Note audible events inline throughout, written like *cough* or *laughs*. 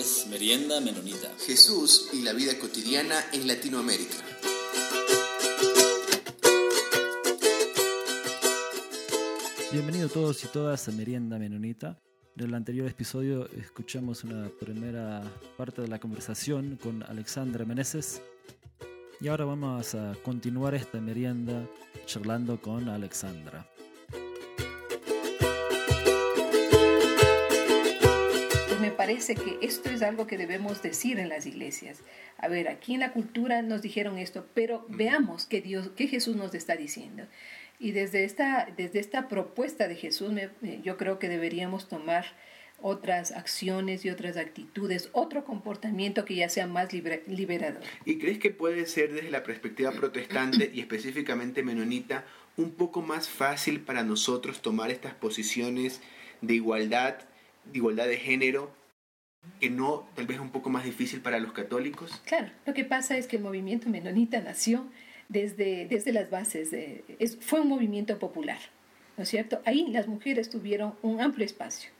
es Merienda Menonita. Jesús y la vida cotidiana en Latinoamérica. Bienvenidos todos y todas a Merienda Menonita. En el anterior episodio escuchamos una primera parte de la conversación con Alexandra Meneses y ahora vamos a continuar esta merienda charlando con Alexandra. Parece que esto es algo que debemos decir en las iglesias. A ver, aquí en la cultura nos dijeron esto, pero veamos que Dios, que Jesús nos está diciendo. Y desde esta, desde esta propuesta de Jesús, yo creo que deberíamos tomar otras acciones y otras actitudes, otro comportamiento que ya sea más liberador. ¿Y crees que puede ser desde la perspectiva protestante y específicamente menonita un poco más fácil para nosotros tomar estas posiciones de igualdad, de igualdad de género, que no tal vez un poco más difícil para los católicos? Claro, lo que pasa es que el movimiento menonita nació desde, desde las bases. Fue un movimiento popular, ¿no es cierto? Ahí las mujeres tuvieron un amplio espacio.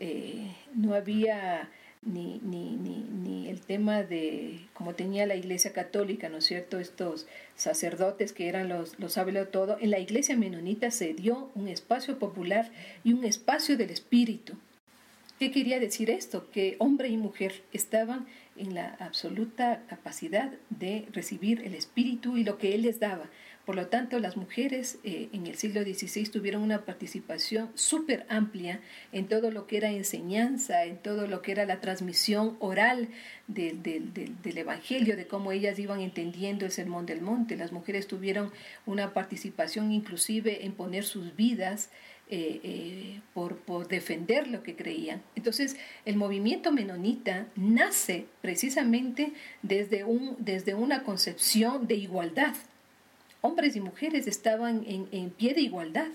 Eh, no había ni, ni, ni, el tema de, como tenía la Iglesia Católica, ¿no es cierto?, estos sacerdotes que eran los, los de todo, en la Iglesia Menonita se dio un espacio popular y un espacio del espíritu. ¿Qué quería decir esto? Que hombre y mujer estaban en la absoluta capacidad de recibir el espíritu y lo que él les daba. Por lo tanto, las mujeres eh, en el siglo XVI tuvieron una participación súper amplia en todo lo que era enseñanza, en todo lo que era la transmisión oral del Evangelio, de cómo ellas iban entendiendo el Sermón del Monte. Las mujeres tuvieron una participación inclusive en poner sus vidas eh, eh, por, por, defender lo que creían. Entonces, el movimiento menonita nace precisamente desde, un, desde una concepción de igualdad. Hombres y mujeres estaban en, en pie de igualdad.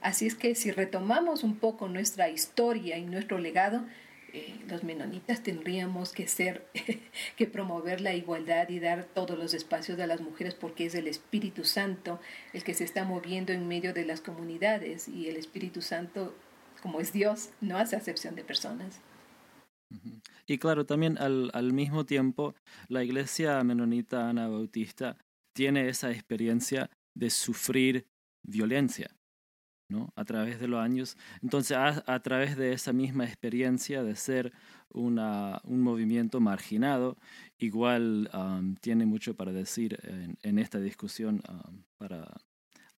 Así es que si retomamos un poco nuestra historia y nuestro legado, eh, los menonitas tendríamos que ser, *laughs* que promover la igualdad y dar todos los espacios a las mujeres porque es el Espíritu Santo el que se está moviendo en medio de las comunidades y el Espíritu Santo, como es Dios, no hace acepción de personas. Y claro, también al, al mismo tiempo, la iglesia menonita Ana Bautista tiene esa experiencia de sufrir violencia. ¿No? a través de los años. Entonces, a, través de esa misma experiencia de ser una, un movimiento marginado, igual um, tiene mucho para decir en, esta discusión, um, para,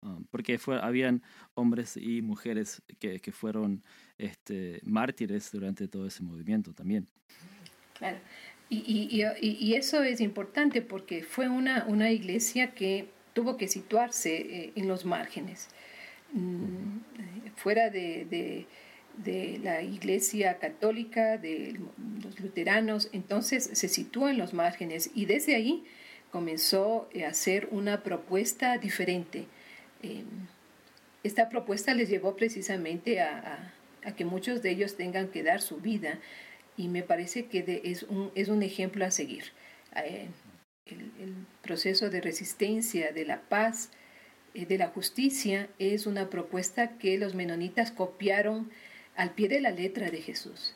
um, porque fue, habían hombres y mujeres que, que fueron este, mártires durante todo ese movimiento también. Claro. Y, y, y, eso es importante porque fue una, una iglesia que tuvo que situarse eh, en los márgenes. Mm, fuera de, la iglesia católica, de los luteranos, entonces se sitúa en los márgenes y desde ahí comenzó a hacer una propuesta diferente. Em, esta propuesta les llevó precisamente a, que muchos de ellos tengan que dar su vida y me parece que es, un, es un ejemplo a seguir. Eh, el proceso de resistencia, de la paz, de la justicia es una propuesta que los menonitas copiaron al pie de la letra de Jesús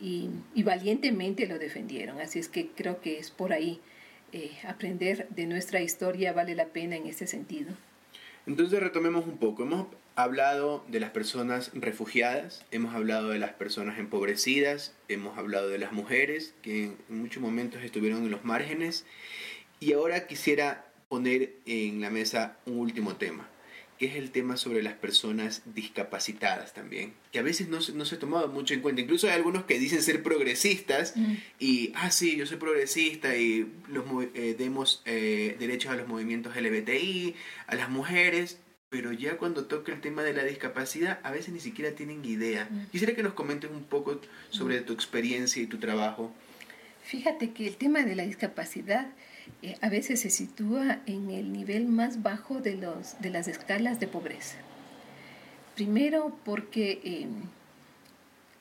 y, valientemente lo defendieron. Así es que creo que es por ahí. Eh, aprender de nuestra historia vale la pena en este sentido. Entonces retomemos un poco. Hemos hablado de las personas refugiadas, hemos hablado de las personas empobrecidas, hemos hablado de las mujeres que en muchos momentos estuvieron en los márgenes y ahora quisiera poner en la mesa un último tema, que es el tema sobre las personas discapacitadas también, que a veces no, no se ha tomado mucho en cuenta. Incluso hay algunos que dicen ser progresistas mm. y, ah, sí, yo soy progresista y los, eh, demos eh, derechos a los movimientos LGBTI, a las mujeres, pero ya cuando toca el tema de la discapacidad, a veces ni siquiera tienen idea. Mm. Quisiera que nos comentes un poco sobre mm. tu experiencia y tu trabajo. Fíjate que el tema de la discapacidad eh, a veces se sitúa en el nivel más bajo de, los, de las escalas de pobreza. Primero porque em,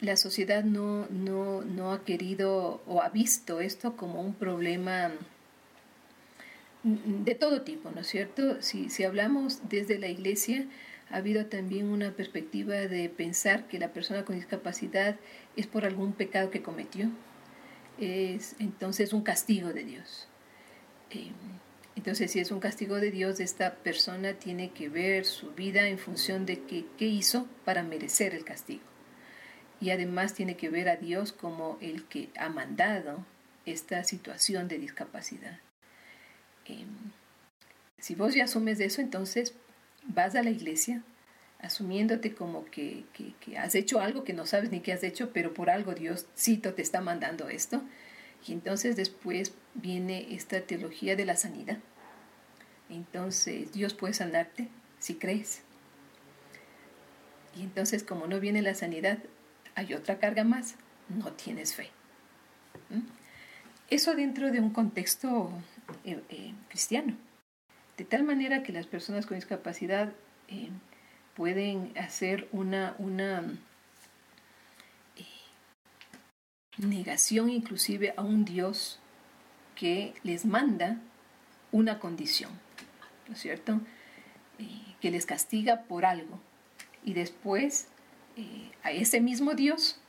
la sociedad no, no, no, ha querido o ha visto esto como un problema de todo tipo, ¿no es cierto? Si, si hablamos desde la iglesia, ha habido también una perspectiva de pensar que la persona con discapacidad es por algún pecado que cometió es entonces un castigo de Dios. Eh, entonces, si es un castigo de Dios, esta persona tiene que ver su vida en función de qué, qué hizo para merecer el castigo. Y además tiene que ver a Dios como el que ha mandado esta situación de discapacidad. Em, si vos ya asumes eso, entonces vas a la iglesia asumiéndote como que, que, has hecho algo que no sabes ni qué has hecho, pero por algo Dios cito te está mandando esto. Y entonces después viene esta teología de la sanidad. Entonces Dios puede sanarte si crees. Y entonces como no viene la sanidad, hay otra carga más, no tienes fe. ¿Mm? Eso dentro de un contexto eh, eh, cristiano. De tal manera que las personas con discapacidad eh, pueden hacer una, una negación inclusive a un Dios que les manda una condición, ¿no es cierto? que les castiga por algo. Y después a ese mismo Dios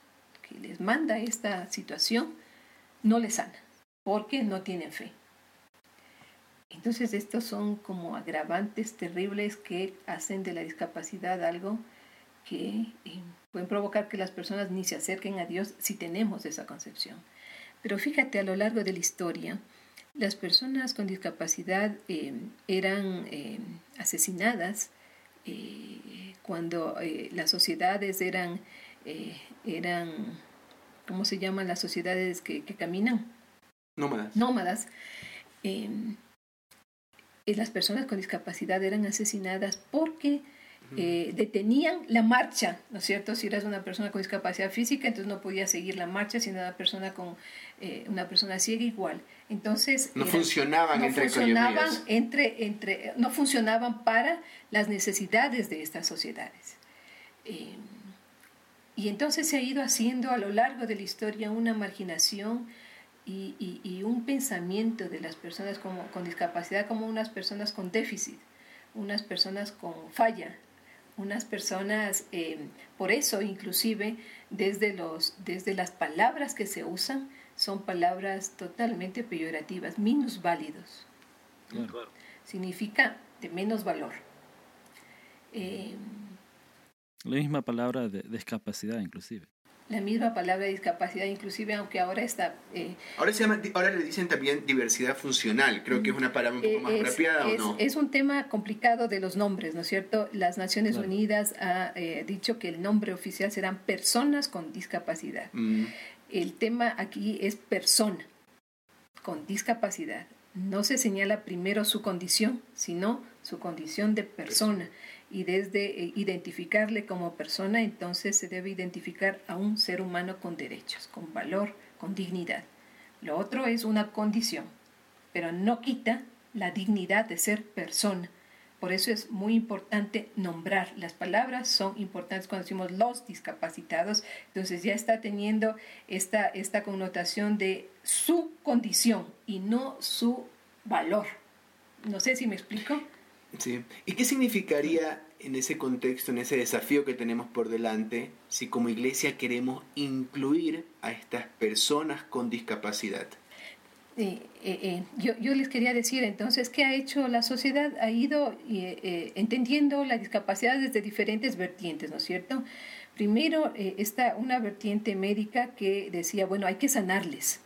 que les manda esta situación, no les sana, porque no tienen fe. Entonces estos son como agravantes terribles que hacen de la discapacidad algo que eh, pueden provocar que las personas ni se acerquen a Dios si tenemos esa concepción. Pero fíjate, a lo largo de la historia, las personas con discapacidad eh, eran eh, asesinadas cuando las sociedades eran, eran, ¿cómo se llaman las sociedades que, que caminan? Nómadas. Nómadas las personas con discapacidad eran asesinadas porque eh, detenían la marcha, ¿no es cierto? Si eras una persona con discapacidad física, entonces no podías seguir la marcha, si una persona con eh, una persona ciega igual. Entonces no funcionaban no entre funcionaban entre, entre no funcionaban para las necesidades de estas sociedades. Eh, y entonces se ha ido haciendo a lo largo de la historia una marginación y, un pensamiento de las personas con discapacidad como unas personas con déficit, unas personas con falla, unas personas, eh, por eso inclusive desde, los, desde las palabras que se usan son palabras totalmente peyorativas, minusválidos. Claro. Significa de menos valor. Eh, La misma palabra de discapacidad inclusive la misma palabra discapacidad, inclusive aunque ahora está... Eh, ahora, se llama, ahora le dicen también diversidad funcional, creo que es una palabra un poco más apropiada es, o no. Es un tema complicado de los nombres, ¿no es cierto? Las Naciones Unidas ha eh, dicho que el nombre oficial serán personas con discapacidad. Mm. El tema aquí es persona con discapacidad. No se señala primero su condición, sino su condición de persona y desde eh, identificarle como persona, entonces se debe identificar a un ser humano con derechos, con valor, con dignidad. Lo otro es una condición, pero no quita la dignidad de ser persona. Por eso es muy importante nombrar. Las palabras son importantes cuando decimos los discapacitados. Entonces ya está teniendo esta, esta connotación de su condición y no su valor. No sé si me explico. Sí. ¿Y qué significaría en ese contexto, en ese desafío que tenemos por delante, si como iglesia queremos incluir a estas personas con discapacidad? Eh, eh, yo, yo, les quería decir entonces qué ha hecho la sociedad, ha ido eh, entendiendo la discapacidad desde diferentes vertientes, ¿no es cierto? Primero está una vertiente médica que decía, bueno, hay que sanarles,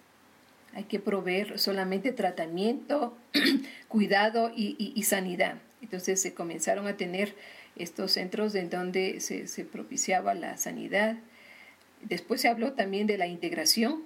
hay que proveer solamente tratamiento, *clears throat* cuidado y sanidad. Entonces se comenzaron a tener estos centros en donde se, se propiciaba la sanidad. Después se habló también de la integración,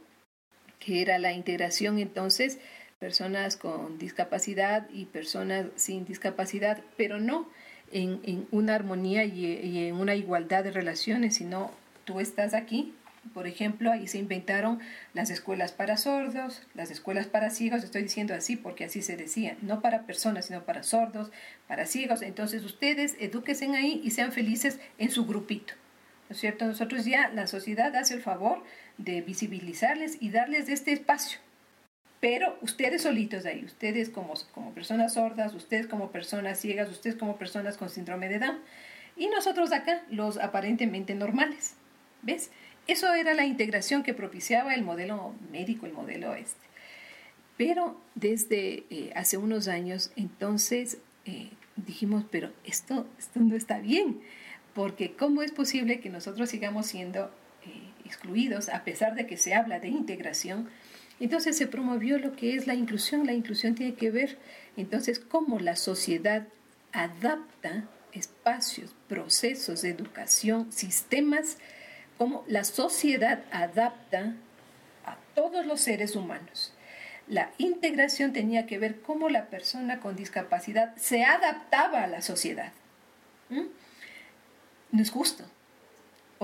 que era la integración entonces personas con discapacidad y personas sin discapacidad, pero no en, en una armonía y, y, en una igualdad de relaciones, sino tú estás aquí, por ejemplo, ahí se inventaron las escuelas para sordos, las escuelas para ciegos, estoy diciendo así porque así se decía, no para personas, sino para sordos, para ciegos. Entonces ustedes edúquense ahí y sean felices en su grupito. ¿No es cierto? Nosotros ya, la sociedad hace el favor de visibilizarles y darles este espacio. Pero ustedes solitos ahí, ustedes como, como personas sordas, ustedes como personas ciegas, ustedes como personas con síndrome de Down, y nosotros acá, los aparentemente normales. ¿Ves? Eso era la integración que propiciaba el modelo médico, el modelo este. Pero desde eh, hace unos años, entonces eh, dijimos, pero esto, esto no está bien, porque ¿cómo es posible que nosotros sigamos siendo eh, excluidos a pesar de que se habla de integración? Entonces se promovió lo que es la inclusión. La inclusión tiene que ver entonces cómo la sociedad adapta espacios, procesos de educación, sistemas, cómo la sociedad adapta a todos los seres humanos. La integración tenía que ver cómo la persona con discapacidad se adaptaba a la sociedad. ¿Mm? No es justo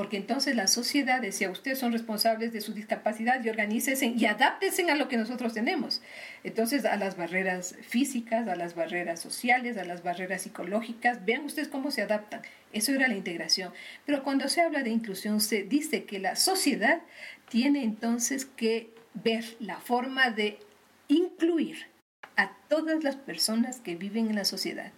porque entonces la sociedad decía, ustedes son responsables de su discapacidad y organícense y adáptense a lo que nosotros tenemos. Entonces, a las barreras físicas, a las barreras sociales, a las barreras psicológicas, vean ustedes cómo se adaptan. Eso era la integración. Pero cuando se habla de inclusión, se dice que la sociedad tiene entonces que ver la forma de incluir a todas las personas que viven en la sociedad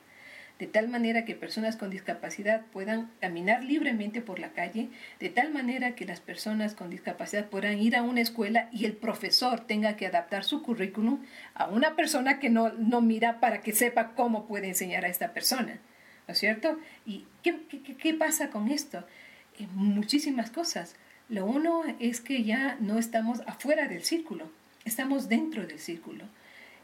de tal manera que personas con discapacidad puedan caminar libremente por la calle, de tal manera que las personas con discapacidad puedan ir a una escuela y el profesor tenga que adaptar su currículum a una persona que no, no mira para que sepa cómo puede enseñar a esta persona. ¿No es cierto? ¿Y qué, qué, pasa con esto? Eh, muchísimas cosas. Lo uno es que ya no estamos afuera del círculo, estamos dentro del círculo.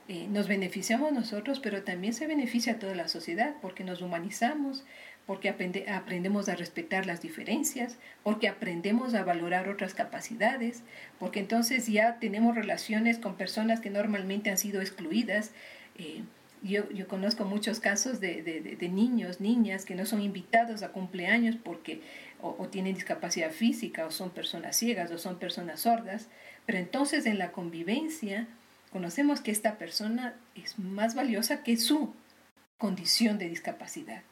Eh, nos beneficiamos nosotros, pero también se beneficia a toda la sociedad porque nos humanizamos, porque aprendemos a respetar las diferencias, porque aprendemos a valorar otras capacidades, porque entonces ya tenemos relaciones con personas que normalmente han sido excluidas. Eh, yo, conozco muchos casos de, niños, niñas que no son invitados a cumpleaños porque o, tienen discapacidad física o son personas ciegas o son personas sordas, pero entonces en la convivencia conocemos que esta persona es más valiosa que su condición de discapacidad.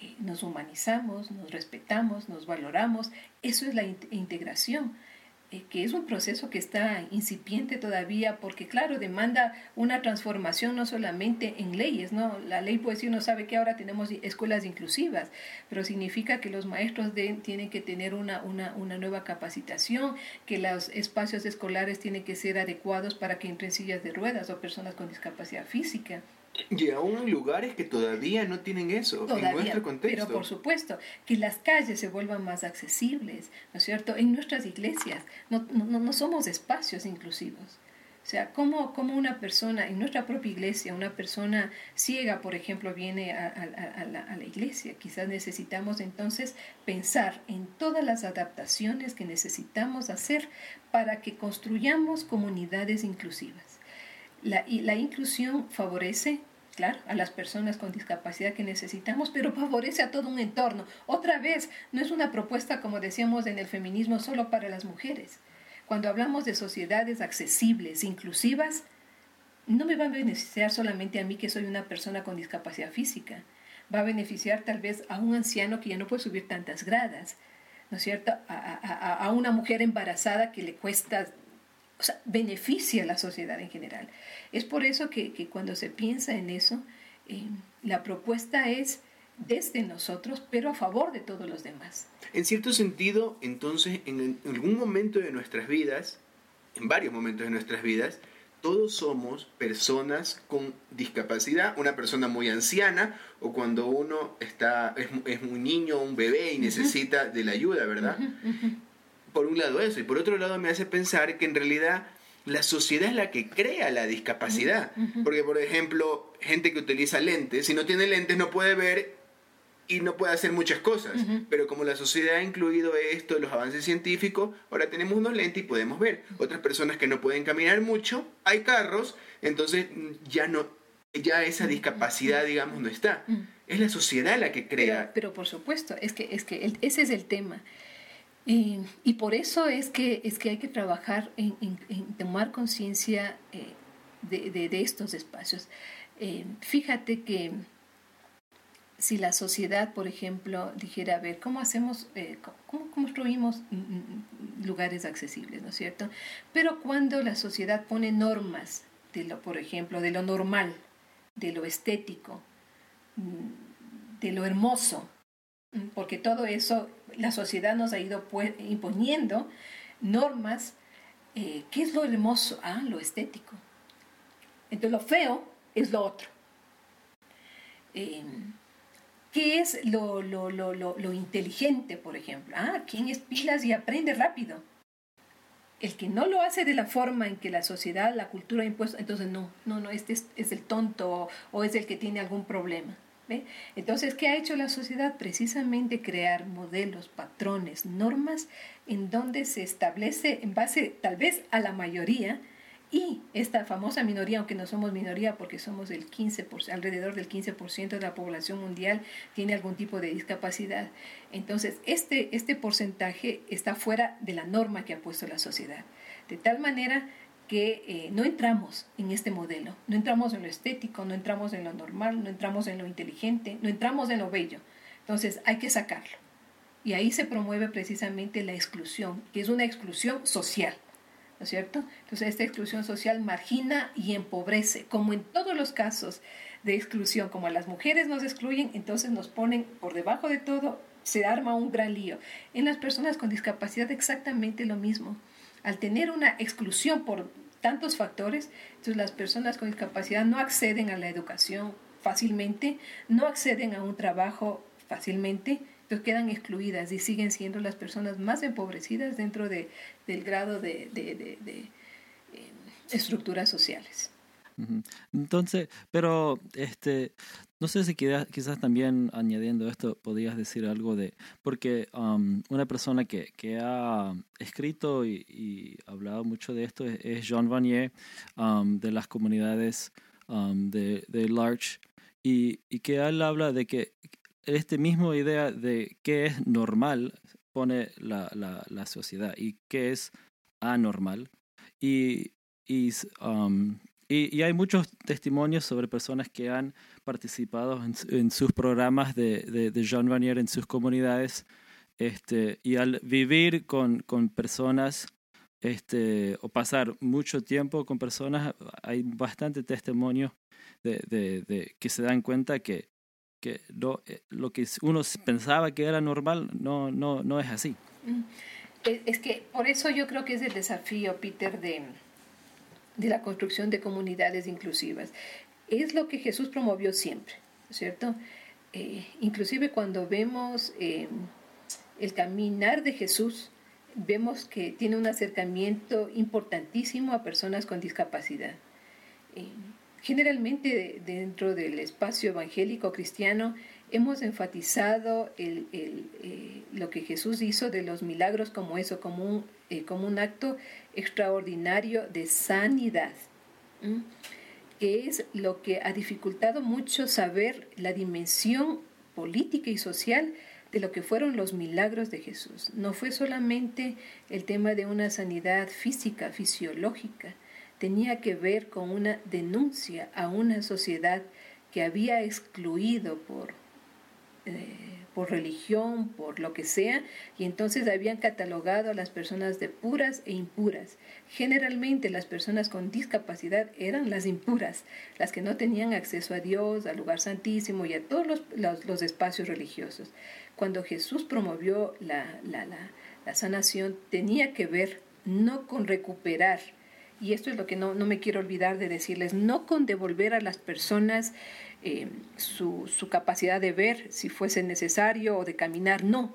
Eh, nos humanizamos, nos respetamos, nos valoramos. Eso es la integración. Eh, que es un proceso que está incipiente todavía, porque claro, demanda una transformación no solamente en leyes, ¿no? La ley pues uno sabe que ahora tenemos escuelas inclusivas, pero significa que los maestros tienen que tener una, una, una, nueva capacitación, que los espacios escolares tienen que ser adecuados para que entren sillas de ruedas o personas con discapacidad física. Y aún lugares que todavía no tienen eso en nuestro contexto. Pero por supuesto, que las calles se vuelvan más accesibles, ¿no es cierto? En nuestras iglesias no, no, no somos espacios inclusivos. O sea, ¿cómo, ¿cómo, una persona, en nuestra propia iglesia, una persona ciega, por ejemplo, viene a, a, la, a, la, iglesia? Quizás necesitamos entonces pensar en todas las adaptaciones que necesitamos hacer para que construyamos comunidades inclusivas. La, y la inclusión favorece claro, a las personas con discapacidad que necesitamos, pero favorece a todo un entorno. Otra vez, no es una propuesta, como decíamos en el feminismo, solo para las mujeres. Cuando hablamos de sociedades accesibles, inclusivas, no me va a beneficiar solamente a mí que soy una persona con discapacidad física. Va a beneficiar tal vez a un anciano que ya no puede subir tantas gradas, ¿no es cierto? A, a una mujer embarazada que le cuesta o sea, beneficia a la sociedad en general. Es por eso que, cuando se piensa en eso, eh, la propuesta es desde nosotros, pero a favor de todos los demás. En cierto sentido, entonces, en algún momento de nuestras vidas, en varios momentos de nuestras vidas, todos somos personas con discapacidad, una persona muy anciana o cuando uno está, es, es un niño, un bebé y necesita de la ayuda, ¿verdad? un lado eso, y por otro lado me hace pensar que en realidad la sociedad es la que crea la discapacidad. Porque, por ejemplo, gente que utiliza lentes, si no tiene lentes no puede ver y no puede hacer muchas cosas. Pero como la sociedad ha incluido esto, los avances científicos, ahora tenemos unos lentes y podemos ver. Otras personas que no pueden caminar mucho, hay carros, entonces ya no, ya esa discapacidad, digamos, no está. Es la sociedad la que crea. Pero, por supuesto, es que, es que ese es el tema y por eso es que, es que hay que trabajar en, tomar conciencia eh, de, estos espacios. Eh, fíjate que si la sociedad, por ejemplo, dijera, a ver, ¿cómo hacemos, eh, cómo construimos lugares accesibles, ¿no es cierto? Pero cuando la sociedad pone normas, de lo, por ejemplo, de lo normal, de lo estético, mm, de lo hermoso, porque todo eso la sociedad nos ha ido imponiendo normas. Eh, ¿Qué es lo hermoso? Ah, lo estético. Entonces lo feo es lo otro. Eh, ¿Qué es lo, lo, lo, lo, inteligente, por ejemplo? Ah, ¿quién es pilas y aprende rápido? El que no lo hace de la forma en que la sociedad, la cultura ha impuesto, entonces no, no, no, este es, el tonto o, es el que tiene algún problema. Entonces, ¿qué ha hecho la sociedad? Precisamente crear modelos, patrones, normas en donde se establece en base tal vez a la mayoría, y esta famosa minoría, aunque no somos minoría porque somos el 15%, alrededor del 15% de la población mundial tiene algún tipo de discapacidad. Entonces, este, este porcentaje está fuera de la norma que ha puesto la sociedad. De tal manera que eh, no entramos en este modelo, no entramos en lo estético, no entramos en lo normal, no entramos en lo inteligente, no entramos en lo bello. Entonces, hay que sacarlo. Y ahí se promueve precisamente la exclusión, que es una exclusión social ¿no es cierto? Entonces esta exclusión social margina y empobrece, como en todos los casos de exclusión, como a las mujeres nos excluyen, entonces nos ponen por debajo de todo, se arma un gran lío. En las personas con discapacidad exactamente lo mismo. Al tener una exclusión por tantos factores, entonces las personas con discapacidad no acceden a la educación fácilmente, no acceden a un trabajo fácilmente, entonces quedan excluidas y siguen siendo las personas más empobrecidas dentro de, del grado de, eh, estructuras sociales. Entonces, pero este, no sé si quizás, quizás también añadiendo esto podrías decir algo de, porque um, una persona que, que, ha escrito y, hablado mucho de esto es, Jean Vanier um, de las comunidades um, de, de Larch y, y, que él habla de que este mismo idea de qué es normal pone la, la, la sociedad y qué es anormal. Y, y, um, y, hay muchos testimonios sobre personas que han participado en, sus programas de, de, de, Jean Vanier en sus comunidades. Este, y al vivir con, con personas este, o pasar mucho tiempo con personas, hay bastante testimonio de, de, de, que se dan cuenta que que lo, eh, lo que uno pensaba que era normal no, no, no es así. Mm. Es que por eso yo creo que es el desafío, Peter, de, de la construcción de comunidades inclusivas. Es lo que Jesús promovió siempre, ¿cierto? Eh, inclusive cuando vemos eh, el caminar de Jesús, vemos que tiene un acercamiento importantísimo a personas con discapacidad. Generalmente dentro del espacio evangélico cristiano hemos enfatizado eh, lo que Jesús hizo de los milagros como eso, como un, eh, como un acto extraordinario de sanidad, que es lo que ha dificultado mucho saber la dimensión política y social de lo que fueron los milagros de Jesús. No fue solamente el tema de una sanidad física, fisiológica, tenía que ver con una denuncia a una sociedad que había excluido por, eh, por religión, por lo que sea, y entonces habían catalogado a las personas de puras e impuras. Generalmente las personas con discapacidad eran las impuras, las que no tenían acceso a Dios, al lugar santísimo y a todos los, los, espacios religiosos. Cuando Jesús promovió la, la, la, la sanación, tenía que ver no con recuperar y esto es lo que no, me quiero olvidar de decirles, no con devolver a las personas eh, su, su capacidad de ver si fuese necesario o de caminar, no,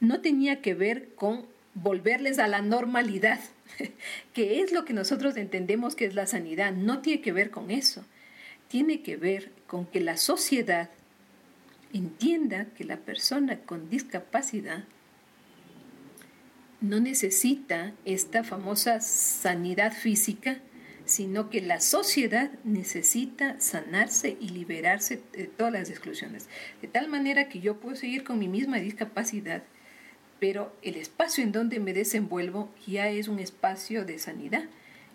no tenía que ver con volverles a la normalidad, *laughs* que es lo que nosotros entendemos que es la sanidad, no tiene que ver con eso, tiene que ver con que la sociedad entienda que la persona con discapacidad no necesita esta famosa sanidad física, sino que la sociedad necesita sanarse y liberarse de todas las exclusiones. De tal manera que yo puedo seguir con mi misma discapacidad, pero el espacio en donde me desenvuelvo ya es un espacio de sanidad,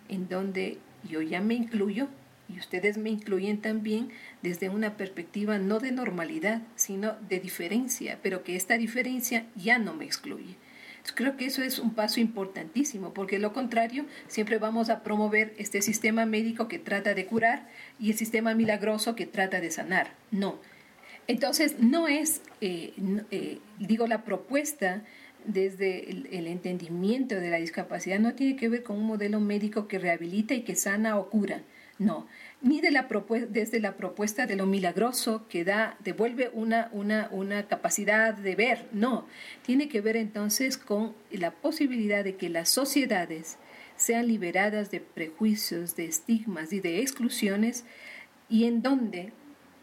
en donde yo ya me incluyo y ustedes me incluyen también desde una perspectiva no de normalidad, sino de diferencia, pero que esta diferencia ya no me excluye. Creo que eso es un paso importantísimo, porque lo contrario, siempre vamos a promover este sistema médico que trata de curar y el sistema milagroso que trata de sanar. No. Entonces, no es, eh, eh, digo, la propuesta desde el, entendimiento de la discapacidad no tiene que ver con un modelo médico que rehabilita y que sana o cura, no, ni de la desde la propuesta de lo milagroso que da, devuelve una, una, una capacidad de ver, no, tiene que ver entonces con la posibilidad de que las sociedades sean liberadas de prejuicios, de estigmas y de exclusiones, y en donde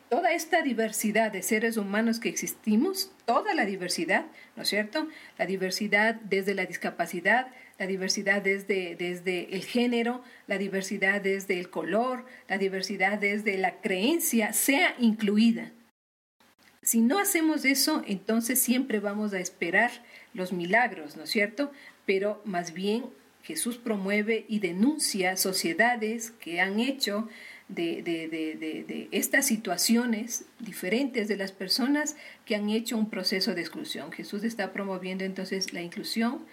toda esta diversidad de seres humanos que existimos, toda la diversidad, ¿no es cierto? La diversidad desde la discapacidad, la diversidad desde, desde el género, la diversidad desde el color, la diversidad desde la creencia, sea incluida. Si no hacemos eso, entonces siempre vamos a esperar los milagros, ¿no es cierto? Pero más bien Jesús promueve y denuncia sociedades que han hecho de, de, de, de, estas situaciones diferentes de las personas que han hecho un proceso de exclusión. Jesús está promoviendo entonces la inclusión,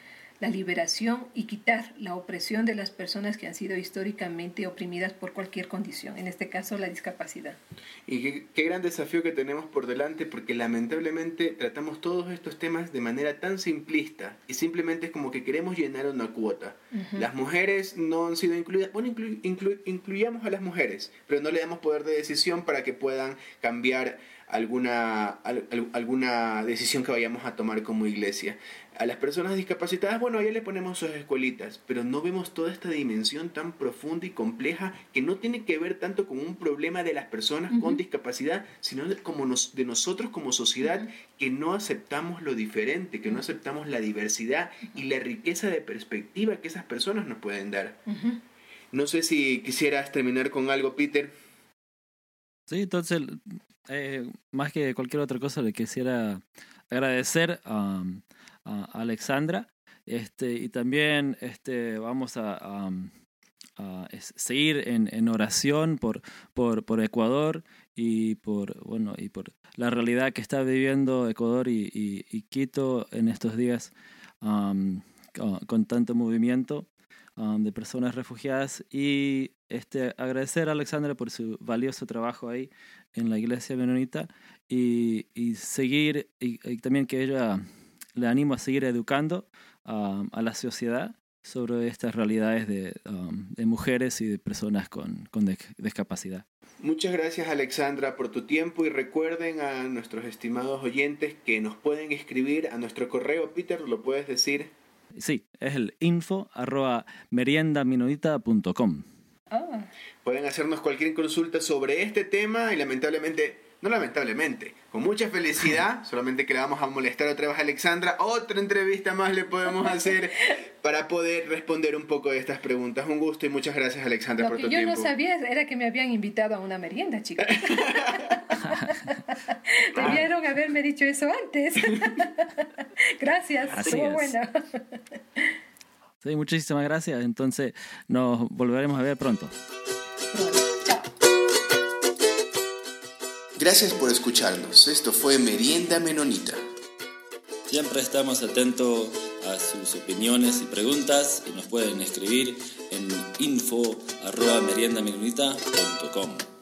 la liberación y quitar la opresión de las personas que han sido históricamente oprimidas por cualquier condición, en este caso la discapacidad. Y qué, gran desafío que tenemos por delante porque lamentablemente tratamos todos estos temas de manera tan simplista y simplemente es como que queremos llenar una cuota. Las mujeres no han sido incluidas, bueno, incluyamos a las mujeres, pero no le damos poder de decisión para que puedan cambiar alguna, alguna decisión que vayamos a tomar como iglesia. A las personas discapacitadas, bueno, ya le ponemos sus escuelitas, pero no vemos toda esta dimensión tan profunda y compleja que no tiene que ver tanto con un problema de las personas con discapacidad, sino de, como nos, de nosotros como sociedad que no aceptamos lo diferente, que no aceptamos la diversidad y la riqueza de perspectiva que esas personas nos pueden dar. No sé si quisieras terminar con algo, Peter. Sí, entonces, eh, más que cualquier otra cosa, le quisiera agradecer a, Alexandra. Este, y también este, vamos a, seguir en, oración por, por, Ecuador y por, bueno, y por la realidad que está viviendo Ecuador y, y, Quito en estos días con, tanto movimiento de personas refugiadas. Y este, agradecer a Alexandra por su valioso trabajo ahí en la iglesia menonita y, y seguir, y, también que ella le animo a seguir educando um, a la sociedad sobre estas realidades de, um, de mujeres y de personas con, con discapacidad. Muchas gracias Alexandra por tu tiempo y recuerden a nuestros estimados oyentes que nos pueden escribir a nuestro correo. Peter, ¿lo puedes decir? Sí, es el info arroba meriendaminonita.com. Ah. Pueden hacernos cualquier consulta sobre este tema y lamentablemente, no lamentablemente, con mucha felicidad, *laughs* solamente que le vamos a molestar otra vez a Alexandra, otra entrevista más le podemos hacer para poder responder un poco de estas preguntas. Un gusto y muchas gracias Alexandra por tu tiempo. Lo que yo no sabía era que me habían invitado a una merienda, chicos. *laughs* Debieron haberme dicho eso antes. *laughs* gracias, estuvo bueno. Sí, muchísimas gracias. Entonces nos volveremos a ver pronto. Gracias por escucharnos. Esto fue Merienda Menonita. Siempre estamos atentos a sus opiniones y preguntas y nos pueden escribir en info.meriendamenonita.com.